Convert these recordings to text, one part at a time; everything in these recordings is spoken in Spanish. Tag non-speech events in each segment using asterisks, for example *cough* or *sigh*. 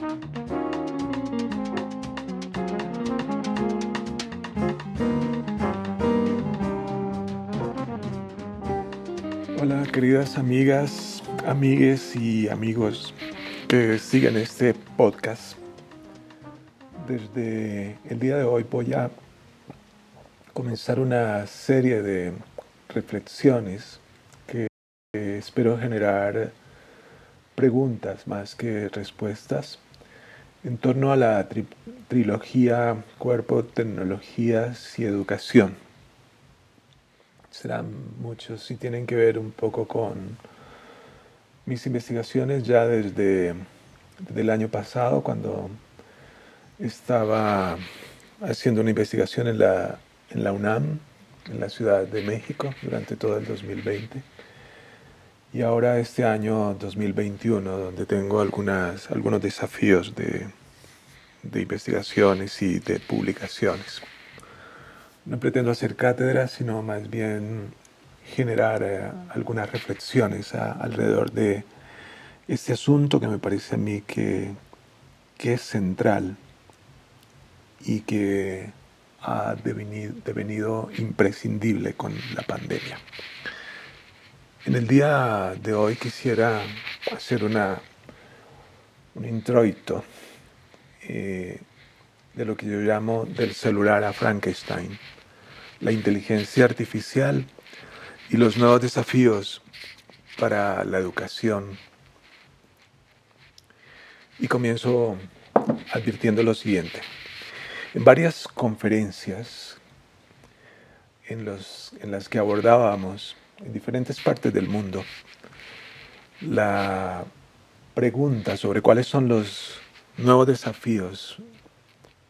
Hola queridas amigas, amigues y amigos que siguen este podcast. Desde el día de hoy voy a comenzar una serie de reflexiones que espero generar preguntas más que respuestas en torno a la trilogía Cuerpo, Tecnologías y Educación serán muchos y tienen que ver un poco con mis investigaciones ya desde, el año pasado cuando estaba haciendo una investigación en la, en la UNAM, en la Ciudad de México, durante todo el 2020. Y ahora este año 2021, donde tengo algunas, algunos desafíos de, de investigaciones y de publicaciones. No pretendo hacer cátedra, sino más bien generar eh, algunas reflexiones alrededor de este asunto que me parece a mí que, que es central y que ha devenido, devenido, imprescindible con la pandemia. En el día de hoy quisiera hacer una, un introito eh, de lo que yo llamo del celular a Frankenstein, la inteligencia artificial y los nuevos desafíos para la educación. Y comienzo advirtiendo lo siguiente. En varias conferencias en, los, en las que abordábamos en diferentes partes del mundo la pregunta sobre cuáles son los nuevos desafíos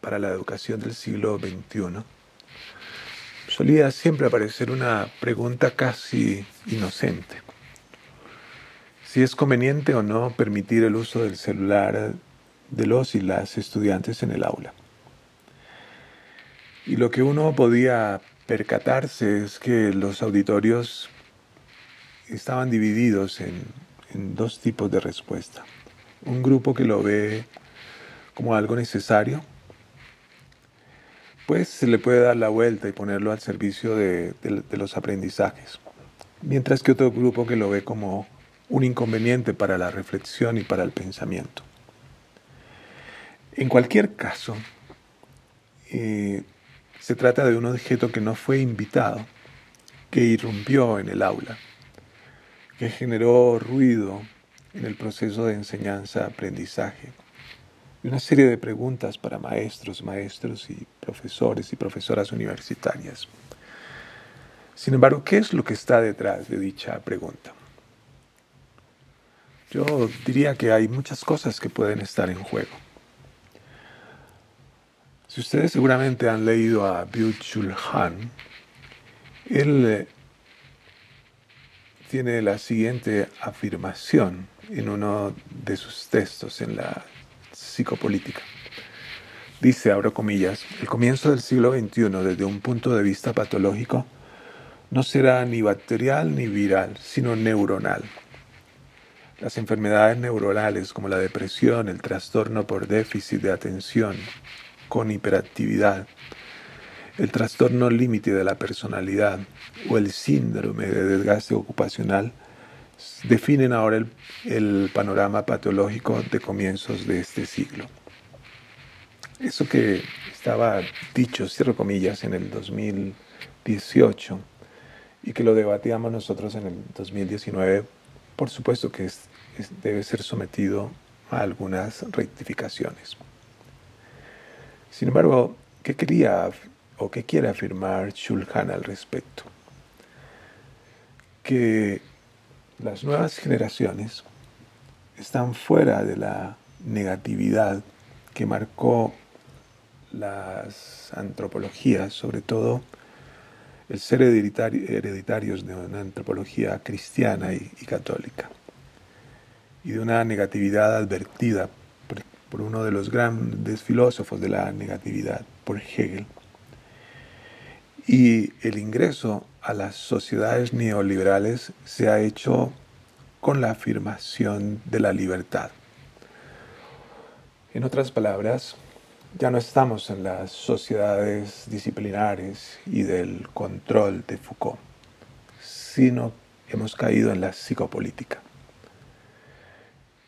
para la educación del siglo XXI, solía siempre aparecer una pregunta casi inocente. Si es conveniente o no permitir el uso del celular de los y las estudiantes en el aula. Y lo que uno podía percatarse es que los auditorios estaban divididos en, dos tipos de respuesta. Un grupo que lo ve como algo necesario pues se le puede dar la vuelta y ponerlo al servicio de, los aprendizajes. Mientras que otro grupo que lo ve como un inconveniente para la reflexión y para el pensamiento. En cualquier caso, eh, se trata de un objeto que no fue invitado, que irrumpió en el aula, que generó ruido en el proceso de enseñanza-aprendizaje, y una serie de preguntas para maestros, maestros y profesores y profesoras universitarias. Sin embargo, ¿qué es lo que está detrás de dicha pregunta? Yo diría que hay muchas cosas que pueden estar en juego. Si ustedes seguramente han leído a Byung-Chul Han, él eh, tiene la siguiente afirmación en uno de sus textos en la psicopolítica. Dice, abro comillas, el comienzo del siglo XXI desde un punto de vista patológico no será ni bacterial ni viral, sino neuronal. Las enfermedades neuronales como la depresión, el trastorno por déficit de atención con hiperactividad, el trastorno límite de la personalidad o el síndrome de desgaste ocupacional definen ahora el, panorama patológico de comienzos de este siglo. Eso que estaba dicho, cierro comillas, en el 2018 y que lo debatíamos nosotros en el 2019, por supuesto que debe ser sometido a algunas rectificaciones. Sin embargo, ¿qué quería o qué quiere afirmar Shulhan al respecto? Que las nuevas generaciones están fuera de la negatividad que marcó las antropologías, sobre todo el ser hereditarios de una antropología cristiana y, católica, y de una negatividad advertida por uno de los grandes filósofos de la negatividad, por Hegel, y el ingreso a las sociedades neoliberales se ha hecho con la afirmación de la libertad. En otras palabras, ya no estamos en las sociedades disciplinares y del control de Foucault, sino hemos caído en la psicopolítica.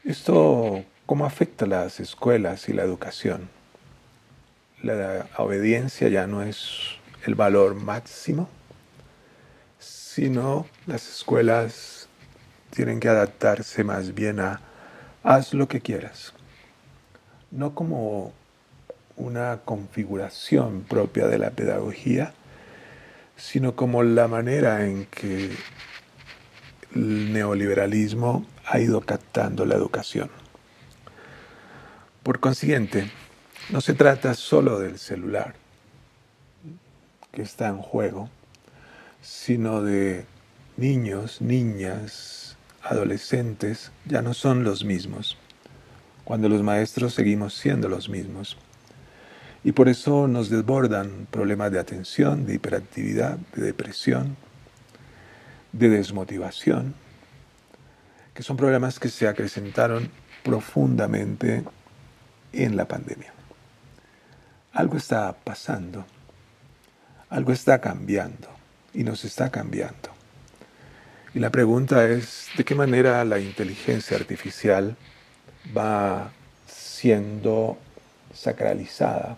¿Esto cómo afecta a las escuelas y la educación? La obediencia ya no es el valor máximo, sino las escuelas tienen que adaptarse más bien a haz lo que quieras, no como una configuración propia de la pedagogía, sino como la manera en que el neoliberalismo ha ido captando la educación. Por consiguiente, no se trata solo del celular que está en juego, sino de niños, niñas, adolescentes, ya no son los mismos, cuando los maestros seguimos siendo los mismos. Y por eso nos desbordan problemas de atención, de hiperactividad, de depresión, de desmotivación, que son problemas que se acrecentaron profundamente en la pandemia. Algo está pasando, algo está cambiando y nos está cambiando. Y la pregunta es, ¿de qué manera la inteligencia artificial va siendo sacralizada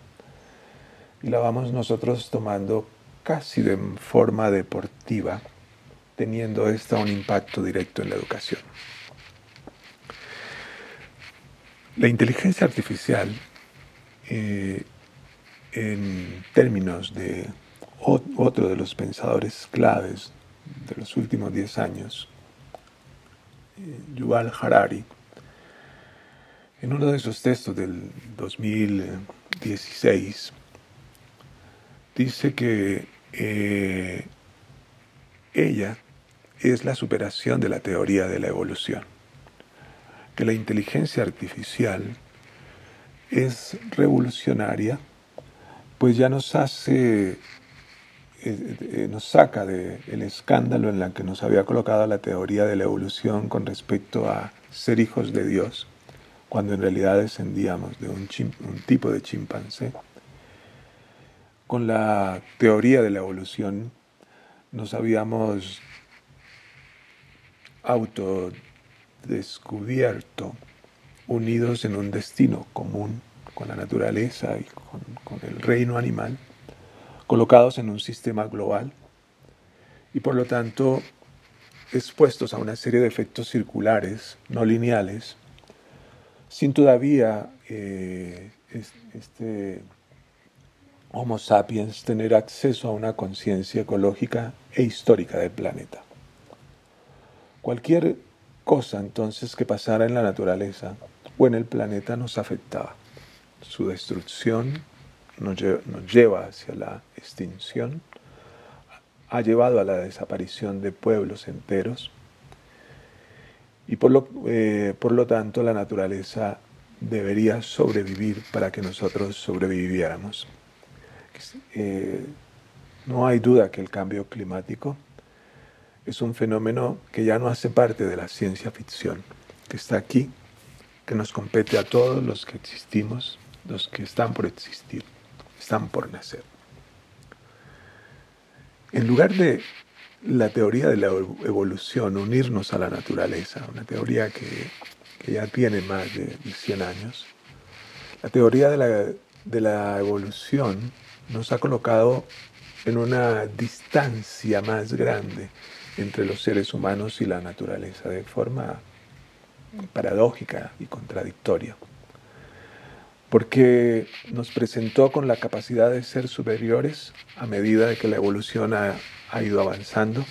y la vamos nosotros tomando casi de forma deportiva, teniendo esta un impacto directo en la educación. La inteligencia artificial, eh, en términos de otro de los pensadores claves de los últimos 10 años, eh, Yuval Harari, en uno de sus textos del 2016, dice que eh, ella es la superación de la teoría de la evolución que la inteligencia artificial es revolucionaria, pues ya nos hace, eh, eh, nos saca del escándalo en la que nos había colocado la teoría de la evolución con respecto a ser hijos de Dios, cuando en realidad descendíamos de un, un tipo de chimpancé. Con la teoría de la evolución nos habíamos auto descubierto, unidos en un destino común con la naturaleza y con, el reino animal, colocados en un sistema global y por lo tanto expuestos a una serie de efectos circulares, no lineales, sin todavía eh, este Homo sapiens tener acceso a una conciencia ecológica e histórica del planeta. Cualquier cosa entonces que pasara en la naturaleza o en el planeta nos afectaba. Su destrucción nos lleva, hacia la extinción, ha llevado a la desaparición de pueblos enteros y por lo, eh, por lo tanto la naturaleza debería sobrevivir para que nosotros sobreviviéramos. Eh, no hay duda que el cambio climático es un fenómeno que ya no hace parte de la ciencia ficción, que está aquí, que nos compete a todos los que existimos, los que están por existir, están por nacer. En lugar de la teoría de la evolución, unirnos a la naturaleza, una teoría que, ya tiene más de 100 años, la teoría de la, de la evolución nos ha colocado en una distancia más grande entre los seres humanos y la naturaleza de forma paradójica y contradictoria, porque nos presentó con la capacidad de ser superiores a medida de que la evolución ha, ido avanzando,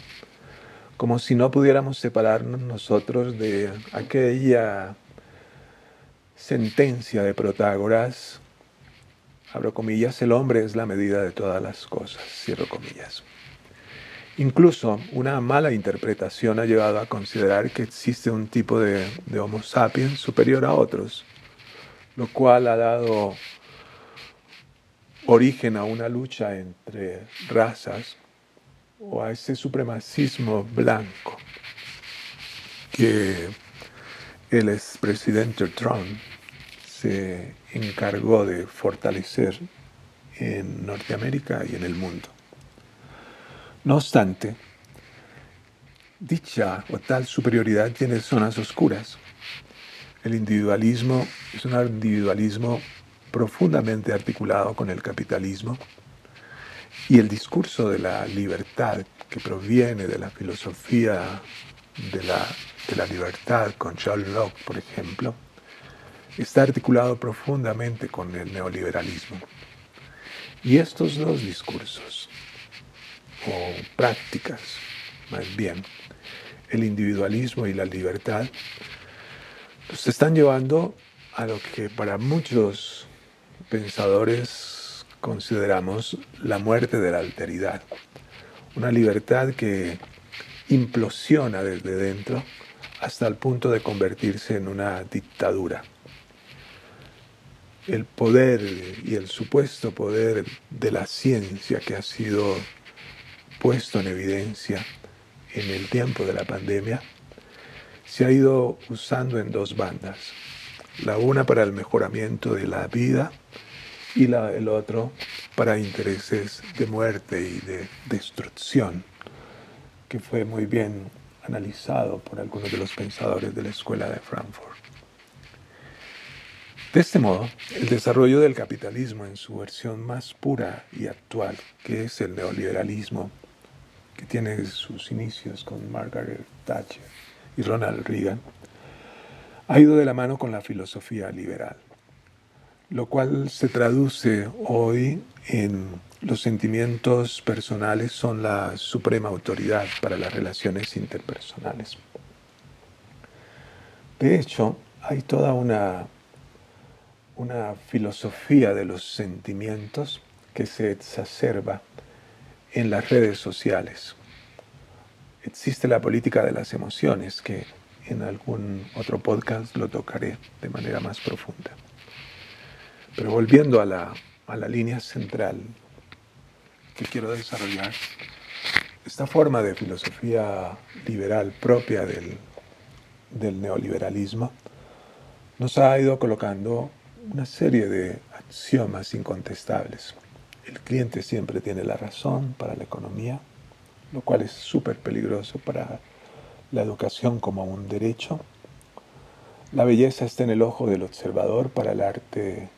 como si no pudiéramos separarnos nosotros de aquella sentencia de Protágoras, abro comillas, el hombre es la medida de todas las cosas, cierro comillas. Incluso una mala interpretación ha llevado a considerar que existe un tipo de, Homo sapiens superior a otros, lo cual ha dado origen a una lucha entre razas o a ese supremacismo blanco que el expresidente Trump se encargó de fortalecer en Norteamérica y en el mundo. No obstante, dicha o tal superioridad tiene zonas oscuras. El individualismo es un individualismo profundamente articulado con el capitalismo y el discurso de la libertad que proviene de la filosofía de la, de la libertad con John Locke, por ejemplo, está articulado profundamente con el neoliberalismo. Y estos dos discursos, o prácticas, más bien, el individualismo y la libertad, nos están llevando a lo que para muchos pensadores consideramos la muerte de la alteridad. Una libertad que implosiona desde dentro hasta el punto de convertirse en una dictadura el poder y el supuesto poder de la ciencia que ha sido puesto en evidencia en el tiempo de la pandemia, se ha ido usando en dos bandas. La una para el mejoramiento de la vida y la, el otro para intereses de muerte y de destrucción, que fue muy bien analizado por algunos de los pensadores de la Escuela de Frankfurt. De este modo, el desarrollo del capitalismo en su versión más pura y actual, que es el neoliberalismo, que tiene sus inicios con Margaret Thatcher y Ronald Reagan, ha ido de la mano con la filosofía liberal, lo cual se traduce hoy en los sentimientos personales son la suprema autoridad para las relaciones interpersonales. De hecho, hay toda una una filosofía de los sentimientos que se exacerba en las redes sociales. Existe la política de las emociones, que en algún otro podcast lo tocaré de manera más profunda. Pero volviendo a la, a la línea central que quiero desarrollar, esta forma de filosofía liberal propia del, del neoliberalismo nos ha ido colocando una serie de axiomas incontestables. El cliente siempre tiene la razón para la economía, lo cual es súper peligroso para la educación como un derecho. La belleza está en el ojo del observador para el arte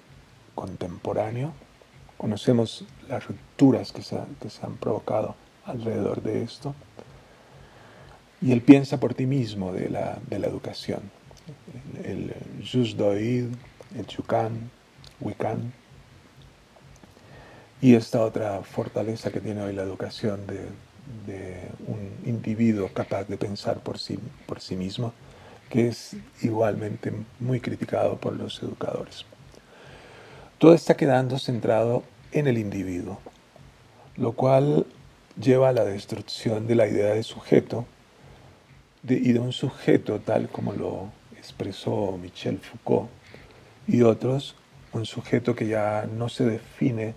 contemporáneo. Conocemos las rupturas que se, han provocado alrededor de esto. Y él piensa por ti mismo de la, educación. El, el jus el Chucán, Wiccan, y esta otra fortaleza que tiene hoy la educación de, un individuo capaz de pensar por sí, por sí mismo, que es igualmente muy criticado por los educadores. Todo está quedando centrado en el individuo, lo cual lleva a la destrucción de la idea de sujeto y de un sujeto tal como lo expresó Michel Foucault y otros un sujeto que ya no se define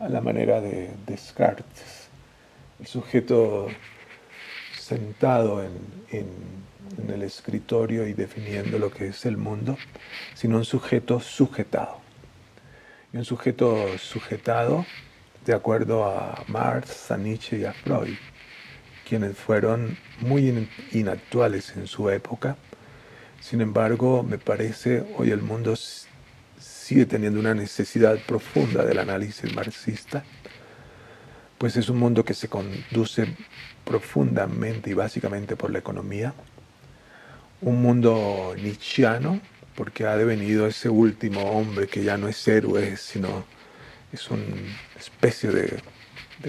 a la manera de Descartes, el sujeto sentado en, el escritorio y definiendo lo que es el mundo, sino un sujeto sujetado. Y un sujeto sujetado de acuerdo a Marx, a Nietzsche y a Freud, quienes fueron muy inactuales en su época, sin embargo, me parece hoy el mundo sigue teniendo una necesidad profunda del análisis marxista, pues es un mundo que se conduce profundamente y básicamente por la economía, un mundo nietzscheano, porque ha devenido ese último hombre que ya no es héroe, sino es una especie de,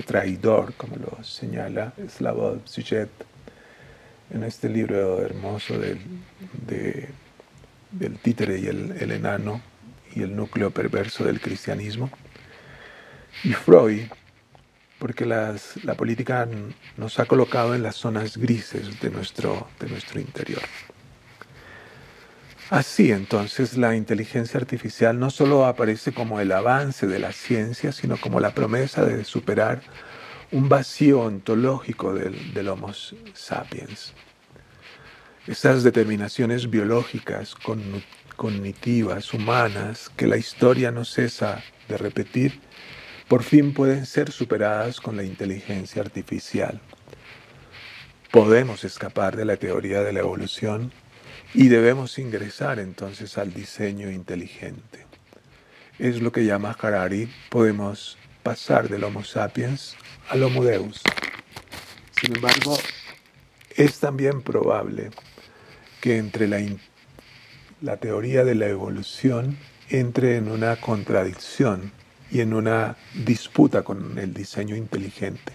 traidor, como lo señala Slavoj Zizek en este libro hermoso del, del títere y el, enano y el núcleo perverso del cristianismo. Y Freud, porque la política nos ha colocado en las zonas grises de nuestro, de nuestro interior. Así entonces la inteligencia artificial no solo aparece como el avance de la ciencia, sino como la promesa de superar un vacío ontológico del, Homo sapiens. Esas determinaciones biológicas, cognitivas, humanas, que la historia no cesa de repetir, por fin pueden ser superadas con la inteligencia artificial. Podemos escapar de la teoría de la evolución y debemos ingresar entonces al diseño inteligente. Es lo que llama Harari, podemos pasar del Homo sapiens al Homo Deus. Sin embargo, es también probable que entre la, la teoría de la evolución entre en una contradicción y en una disputa con el diseño inteligente.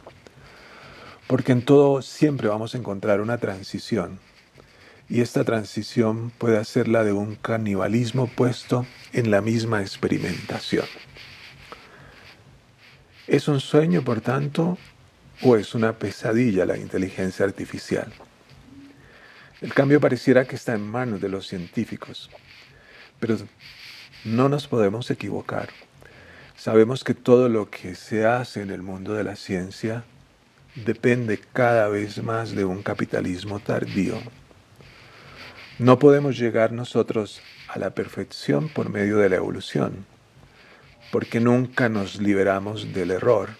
Porque en todo siempre vamos a encontrar una transición y esta transición puede ser la de un canibalismo puesto en la misma experimentación. ¿Es un sueño, por tanto, o es una pesadilla la inteligencia artificial? El cambio pareciera que está en manos de los científicos, pero no nos podemos equivocar. Sabemos que todo lo que se hace en el mundo de la ciencia depende cada vez más de un capitalismo tardío. No podemos llegar nosotros a la perfección por medio de la evolución, porque nunca nos liberamos del error,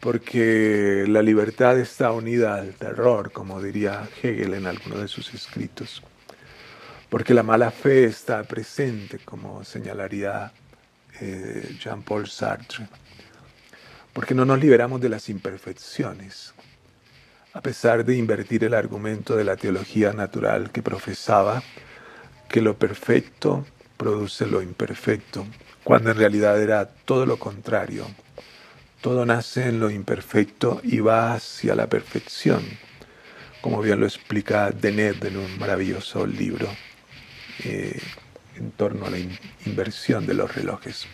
porque la libertad está unida al terror, como diría Hegel en alguno de sus escritos, porque la mala fe está presente, como señalaría eh, Jean-Paul Sartre, porque no nos liberamos de las imperfecciones, a pesar de invertir el argumento de la teología natural que profesaba que lo perfecto produce lo imperfecto, cuando en realidad era todo lo contrario. Todo nace en lo imperfecto y va hacia la perfección, como bien lo explica Denet en un maravilloso libro eh, en torno a la inversión de los relojes.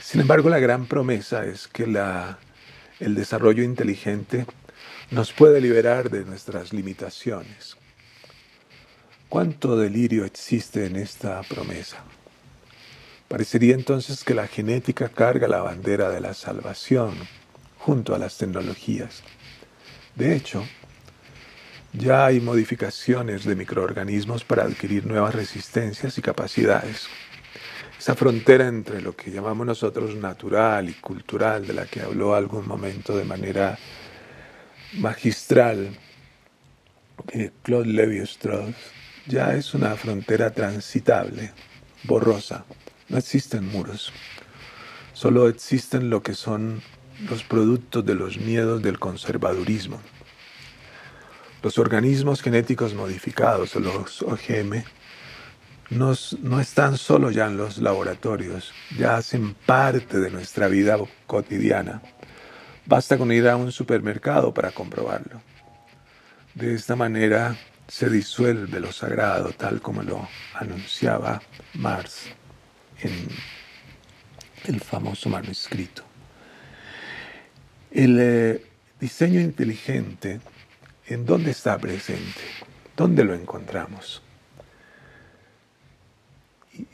Sin embargo, la gran promesa es que el desarrollo inteligente nos puede liberar de nuestras limitaciones. ¿Cuánto delirio existe en esta promesa? Parecería entonces que la genética carga la bandera de la salvación junto a las tecnologías. De hecho, ya hay modificaciones de microorganismos para adquirir nuevas resistencias y capacidades. Esa frontera entre lo que llamamos nosotros natural y cultural, de la que habló algún momento de manera magistral que Claude Levi-Strauss ya es una frontera transitable, borrosa. No existen muros. Solo existen lo que son los productos de los miedos del conservadurismo. Los organismos genéticos modificados, los OGM, no están solo ya en los laboratorios, ya hacen parte de nuestra vida cotidiana. Basta con ir a un supermercado para comprobarlo. De esta manera se disuelve lo sagrado, tal como lo anunciaba Marx en el famoso manuscrito. El eh, diseño inteligente, ¿en dónde está presente? ¿Dónde lo encontramos?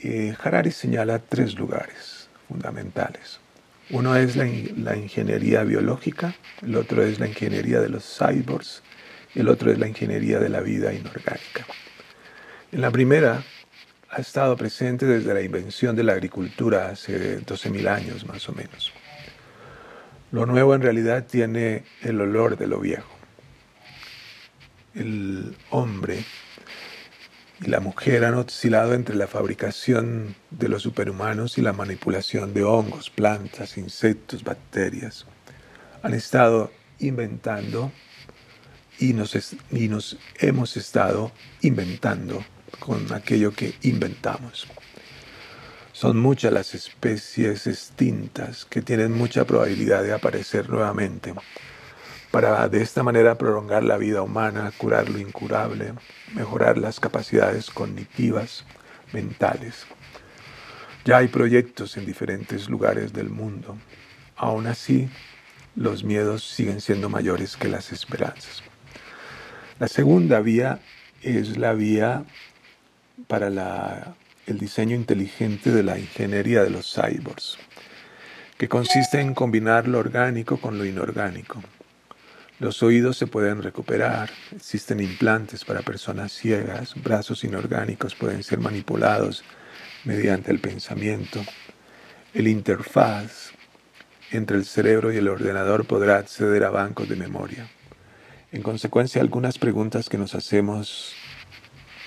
Eh, Harari señala tres lugares fundamentales. Uno es la, ingeniería biológica, el otro es la ingeniería de los cyborgs, el otro es la ingeniería de la vida inorgánica. En la primera ha estado presente desde la invención de la agricultura hace 12.000 años más o menos. Lo nuevo en realidad tiene el olor de lo viejo. El hombre y la mujer han oscilado entre la fabricación de los superhumanos y la manipulación de hongos, plantas, insectos, bacterias. Han estado inventando y nos, y nos hemos estado inventando con aquello que inventamos. Son muchas las especies extintas que tienen mucha probabilidad de aparecer nuevamente para de esta manera prolongar la vida humana, curar lo incurable, mejorar las capacidades cognitivas, mentales. Ya hay proyectos en diferentes lugares del mundo. Aún así, los miedos siguen siendo mayores que las esperanzas. La segunda vía es la vía para el diseño inteligente de la ingeniería de los cyborgs, que consiste en combinar lo orgánico con lo inorgánico Los oídos se pueden recuperar, existen implantes para personas ciegas, brazos inorgánicos pueden ser manipulados mediante el pensamiento. El interfaz entre el cerebro y el ordenador podrá acceder a bancos de memoria. En consecuencia, algunas preguntas que nos hacemos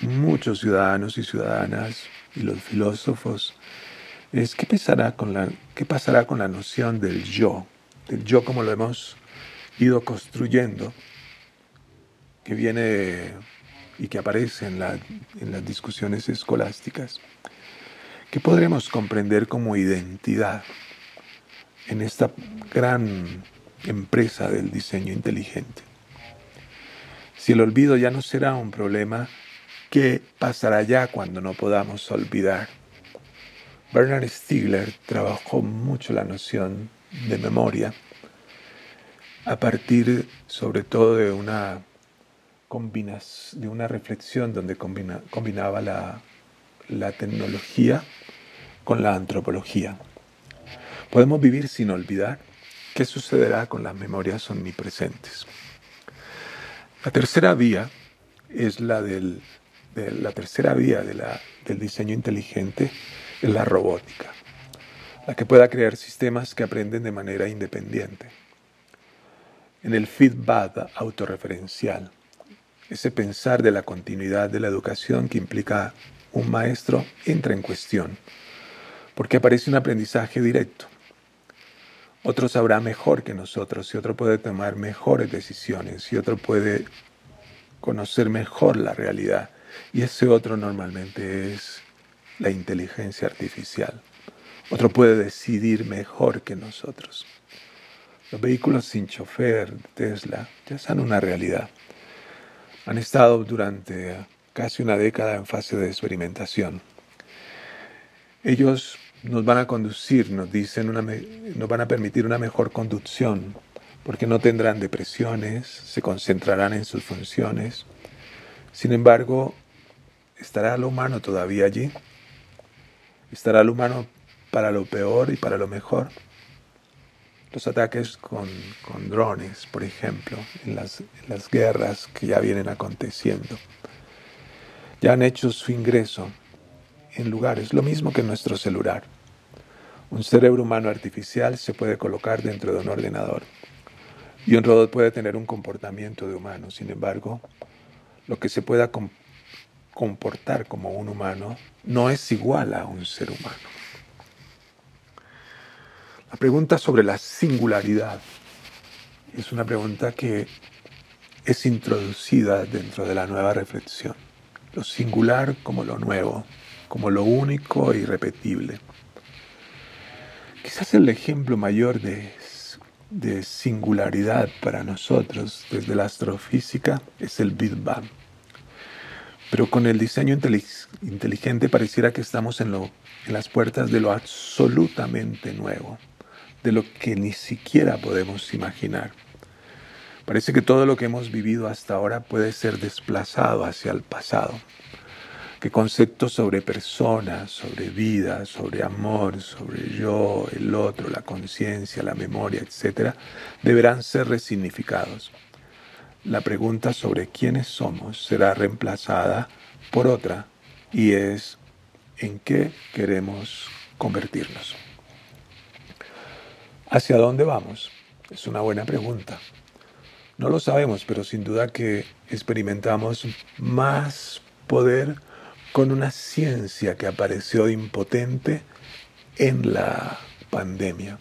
muchos ciudadanos y ciudadanas y los filósofos es ¿qué pasará con la, qué pasará con la noción del yo? Del yo como lo hemos ido construyendo, que viene y que aparece en, las discusiones escolásticas, que podremos comprender como identidad en esta gran empresa del diseño inteligente. Si el olvido ya no será un problema, ¿qué pasará ya cuando no podamos olvidar? Bernard Stiegler trabajó mucho la noción de memoria a partir sobre todo de una, de una reflexión donde combinaba la, la tecnología con la antropología. Podemos vivir sin olvidar qué sucederá con las memorias omnipresentes. La tercera vía es la del, de la tercera vía de la, del diseño inteligente, es la robótica, la que pueda crear sistemas que aprenden de manera independiente en el feedback autorreferencial, ese pensar de la continuidad de la educación que implica un maestro entra en cuestión, porque aparece un aprendizaje directo. Otro sabrá mejor que nosotros y otro puede tomar mejores decisiones y otro puede conocer mejor la realidad. Y ese otro normalmente es la inteligencia artificial. Otro puede decidir mejor que nosotros. Los vehículos sin chofer Tesla ya son una realidad. Han estado durante casi una década en fase de experimentación. Ellos nos van a conducir, nos dicen, nos van a permitir una mejor conducción, porque no tendrán depresiones, se concentrarán en sus funciones. Sin embargo, ¿estará lo humano todavía allí? ¿Estará el humano para lo peor y para lo mejor? Los ataques con, drones, por ejemplo, en las, en las guerras que ya vienen aconteciendo. Ya han hecho su ingreso en lugares, lo mismo que nuestro celular. Un cerebro humano artificial se puede colocar dentro de un ordenador y un robot puede tener un comportamiento de humano. Sin embargo, lo que se pueda comportar como un humano no es igual a un ser humano. La pregunta sobre la singularidad es una pregunta que es introducida dentro de la nueva reflexión. Lo singular como lo nuevo, como lo único e irrepetible. Quizás el ejemplo mayor de, singularidad para nosotros desde la astrofísica es el Big Bang. Pero con el diseño inteligente pareciera que estamos en las puertas de lo absolutamente nuevo de lo que ni siquiera podemos imaginar. Parece que todo lo que hemos vivido hasta ahora puede ser desplazado hacia el pasado, que conceptos sobre personas, sobre vida, sobre amor, sobre yo, el otro, la conciencia, la memoria, etc., deberán ser resignificados. La pregunta sobre quiénes somos será reemplazada por otra y es ¿en qué queremos convertirnos? ¿Hacia dónde vamos? Es una buena pregunta. No lo sabemos, pero sin duda que experimentamos más poder con una ciencia que apareció impotente en la pandemia.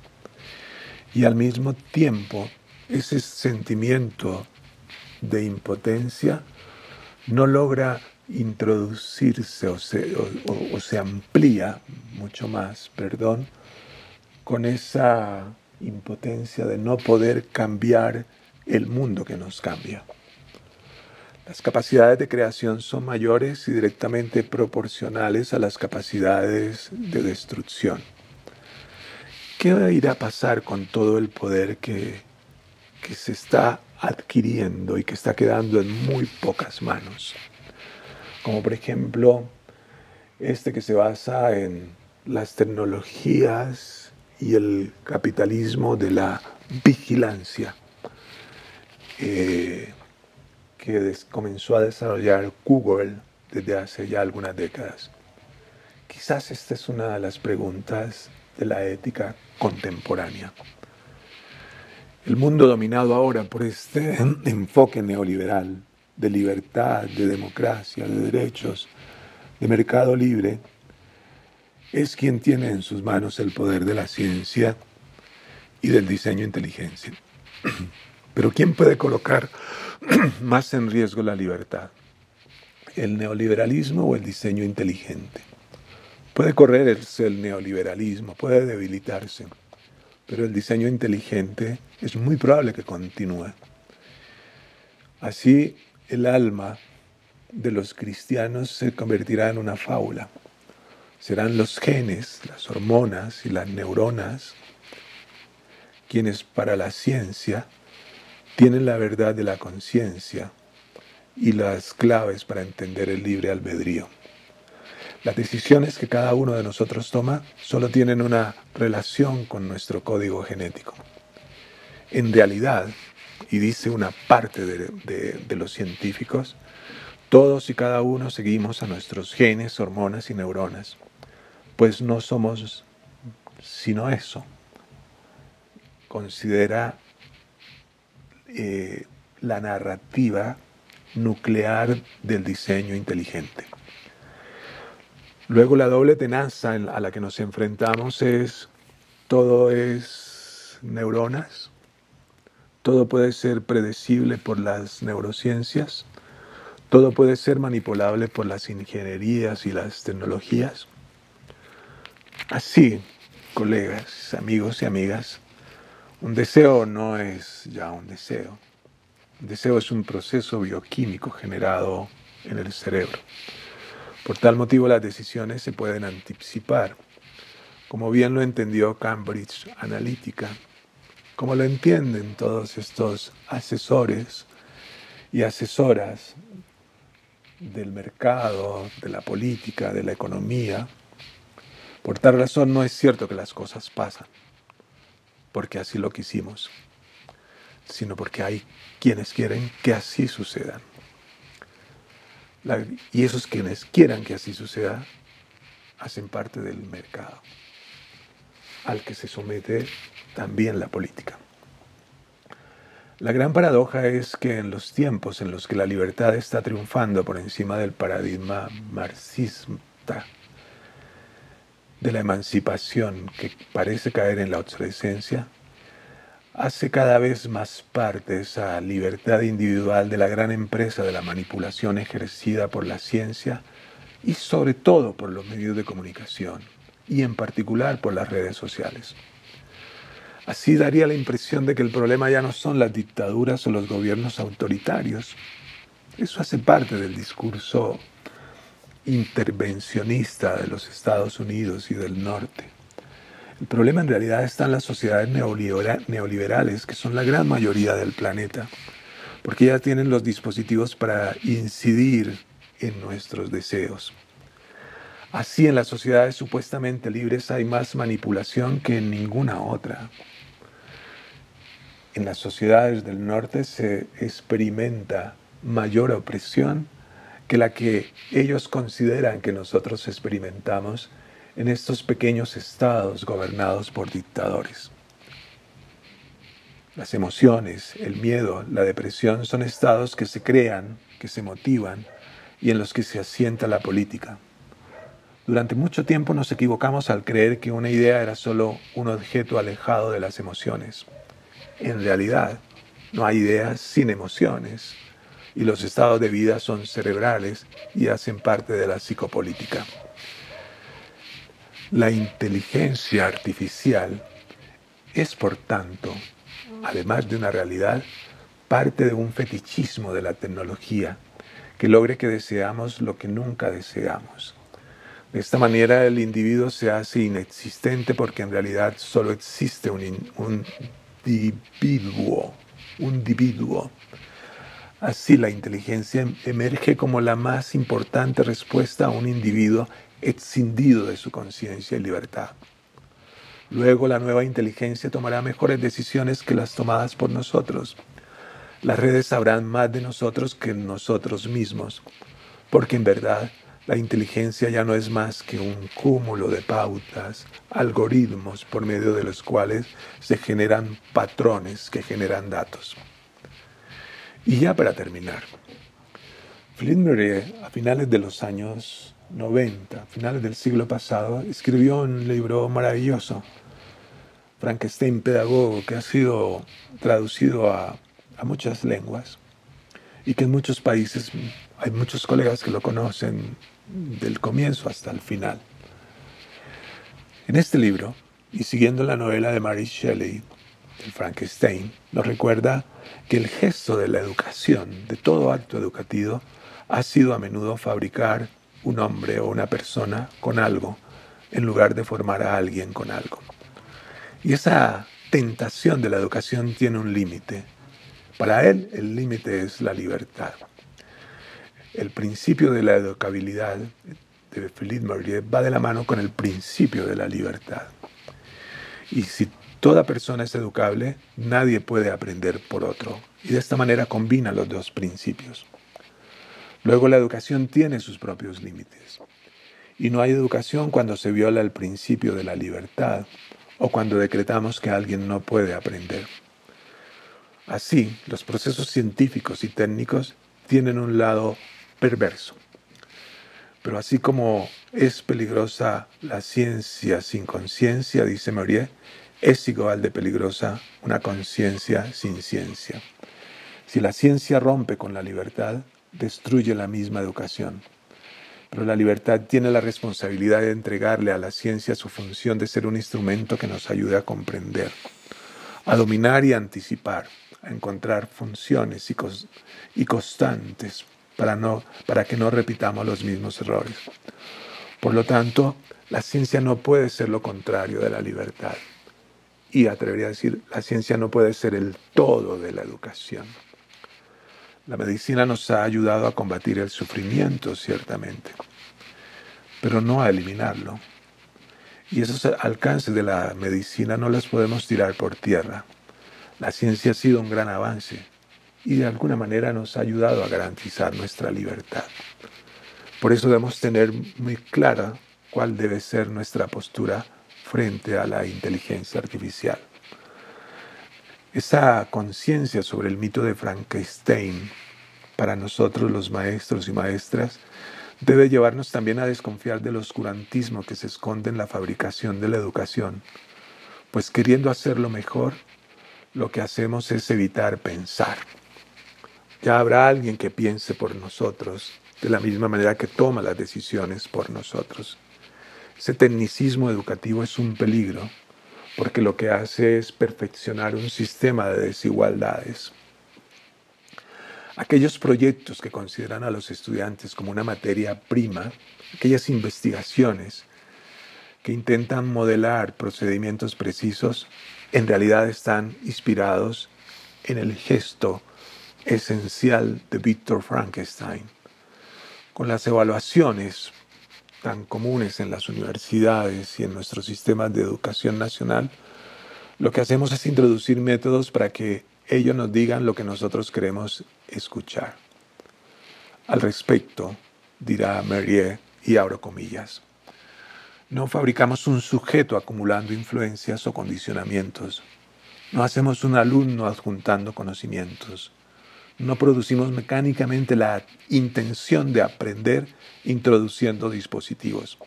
Y al mismo tiempo, ese sentimiento de impotencia no logra introducirse o se, amplía mucho más, perdón, con esa impotencia de no poder cambiar el mundo que nos cambia. Las capacidades de creación son mayores y directamente proporcionales a las capacidades de destrucción. ¿Qué irá a pasar con todo el poder que, que se está adquiriendo y que está quedando en muy pocas manos? Como por ejemplo este que se basa en las tecnologías y el capitalismo de la vigilancia. eh, que comenzó a desarrollar Google desde hace ya algunas décadas. Quizás esta es una de las preguntas de la ética contemporánea. El mundo dominado ahora por este *laughs* enfoque neoliberal de libertad, de democracia, de derechos, de mercado libre, es quien tiene en sus manos el poder de la ciencia y del diseño inteligencia. *clears throat* Pero ¿quién puede colocar *clears throat* más en riesgo la libertad? ¿El neoliberalismo o el diseño inteligente? Puede correrse el neoliberalismo, puede debilitarse, pero el diseño inteligente es muy probable que continúe. Así el alma de los cristianos se convertirá en una fábula. Serán los genes, las hormonas y las neuronas quienes para la ciencia tienen la verdad de la conciencia y las claves para entender el libre albedrío. Las decisiones que cada uno de nosotros toma solo tienen una relación con nuestro código genético. En realidad, y dice una parte de, los científicos, todos y cada uno seguimos a nuestros genes, hormonas y neuronas, pues no somos sino eso. Considera eh, la narrativa nuclear del diseño inteligente. Luego la doble tenaza a la que nos enfrentamos es todo es neuronas, todo puede ser predecible por las neurociencias, todo puede ser manipulable por las ingenierías y las tecnologías. Así, colegas, amigos y amigas, un deseo no es ya un deseo. Un deseo es un proceso bioquímico generado en el cerebro. Por tal motivo las decisiones se pueden anticipar, como bien lo entendió Cambridge Analytica, como lo entienden todos estos asesores y asesoras del mercado, de la política, de la economía. Por tal razón no es cierto que las cosas pasan, porque así lo quisimos, sino porque hay quienes quieren que así sucedan y esos quienes quieran que así suceda, hacen parte del mercado, al que se somete también la política. La gran paradoja es que en los tiempos en los que la libertad está triunfando por encima del paradigma marxista, de la emancipación que parece caer en la obsolescencia, hace cada vez más parte esa libertad individual de la gran empresa de la manipulación ejercida por la ciencia y sobre todo por los medios de comunicación y en particular por las redes sociales. Así daría la impresión de que el problema ya no son las dictaduras o los gobiernos autoritarios. Eso hace parte del discurso intervencionista de los Estados Unidos y del norte el problema en realidad está en las sociedades neoliberales, que son la gran mayoría del planeta, porque ya tienen los dispositivos para incidir en nuestros deseos. Así en las sociedades supuestamente libres hay más manipulación que en ninguna otra. En las sociedades del norte se experimenta mayor opresión que la que ellos consideran que nosotros experimentamos en estos pequeños estados gobernados por dictadores. Las emociones, el miedo, la depresión son estados que se crean, que se motivan y en los que se asienta la política. Durante mucho tiempo nos equivocamos al creer que una idea era solo un objeto alejado de las emociones. En realidad, no hay ideas sin emociones y los estados de vida son cerebrales y hacen parte de la psicopolítica. La inteligencia artificial es, por tanto, además de una realidad, parte de un fetichismo de la tecnología que logre que deseamos lo que nunca deseamos. De esta manera el individuo se hace inexistente porque en realidad solo existe un, individuo, un individuo. Así la inteligencia emerge como la más importante respuesta a un individuo escindido de su conciencia y libertad. Luego la nueva inteligencia tomará mejores decisiones que las tomadas por nosotros. las redes sabrán más de nosotros que nosotros mismos, porque en verdad la inteligencia ya no es más que un cúmulo de pautas, algoritmos por medio de los cuales se generan patrones que generan datos. Y ya para terminar, Flynn a finales de los años 90, finales del siglo pasado, escribió un libro maravilloso, Frankenstein Pedagogo, que ha sido traducido a, a muchas lenguas y que en muchos países hay muchos colegas que lo conocen del comienzo hasta el final. En este libro, y siguiendo la novela de Mary Shelley, el Frankenstein, nos recuerda que el gesto de la educación, de todo acto educativo, ha sido a menudo fabricar un hombre o una persona con algo en lugar de formar a alguien con algo. Y esa tentación de la educación tiene un límite. Para él el límite es la libertad. El principio de la educabilidad de Philippe Maurier va de la mano con el principio de la libertad. Y si toda persona es educable, nadie puede aprender por otro. Y de esta manera combina los dos principios. Luego la educación tiene sus propios límites. Y no hay educación cuando se viola el principio de la libertad o cuando decretamos que alguien no puede aprender. Así, los procesos científicos y técnicos tienen un lado perverso. Pero así como es peligrosa la ciencia sin conciencia, dice Maurier, es igual de peligrosa una conciencia sin ciencia. Si la ciencia rompe con la libertad, destruye la misma educación. Pero la libertad tiene la responsabilidad de entregarle a la ciencia su función de ser un instrumento que nos ayude a comprender, a dominar y anticipar, a encontrar funciones y, y constantes para, no, para que no repitamos los mismos errores. Por lo tanto, la ciencia no puede ser lo contrario de la libertad. Y atrevería a decir, la ciencia no puede ser el todo de la educación. La medicina nos ha ayudado a combatir el sufrimiento, ciertamente, pero no a eliminarlo. Y esos alcances de la medicina no los podemos tirar por tierra. La ciencia ha sido un gran avance, y de alguna manera nos ha ayudado a garantizar nuestra libertad. Por eso debemos tener muy clara cuál debe ser nuestra postura frente a la inteligencia artificial. Esa conciencia sobre el mito de Frankenstein para nosotros los maestros y maestras debe llevarnos también a desconfiar del oscurantismo que se esconde en la fabricación de la educación, pues queriendo hacerlo mejor, lo que hacemos es evitar pensar. Ya habrá alguien que piense por nosotros, de la misma manera que toma las decisiones por nosotros. Ese tecnicismo educativo es un peligro, porque lo que hace es perfeccionar un sistema de desigualdades. Aquellos proyectos que consideran a los estudiantes como una materia prima, aquellas investigaciones que intentan modelar procedimientos precisos, en realidad están inspirados en el gesto esencial de Víctor Frankenstein. Con las evaluaciones tan comunes en las universidades y en nuestros sistemas de educación nacional, lo que hacemos es introducir métodos para que ellos nos digan lo que nosotros queremos escuchar. Al respecto, dirá Merrier, y abro comillas, no fabricamos un sujeto acumulando influencias o condicionamientos. No hacemos un alumno adjuntando conocimientos no producimos mecánicamente la intención de aprender introduciendo dispositivos.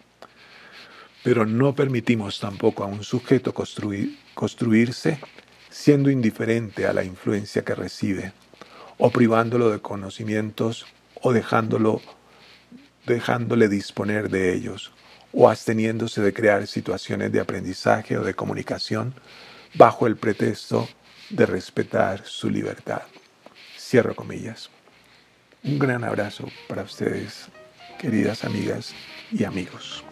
Pero no permitimos tampoco a un sujeto construirse siendo indiferente a la influencia que recibe, o privándolo de conocimientos, o dejándolo, dejándole disponer de ellos, o absteniéndose de crear situaciones de aprendizaje o de comunicación bajo el pretexto de respetar su libertad. Cierro comillas. Un gran abrazo para ustedes, queridas amigas y amigos.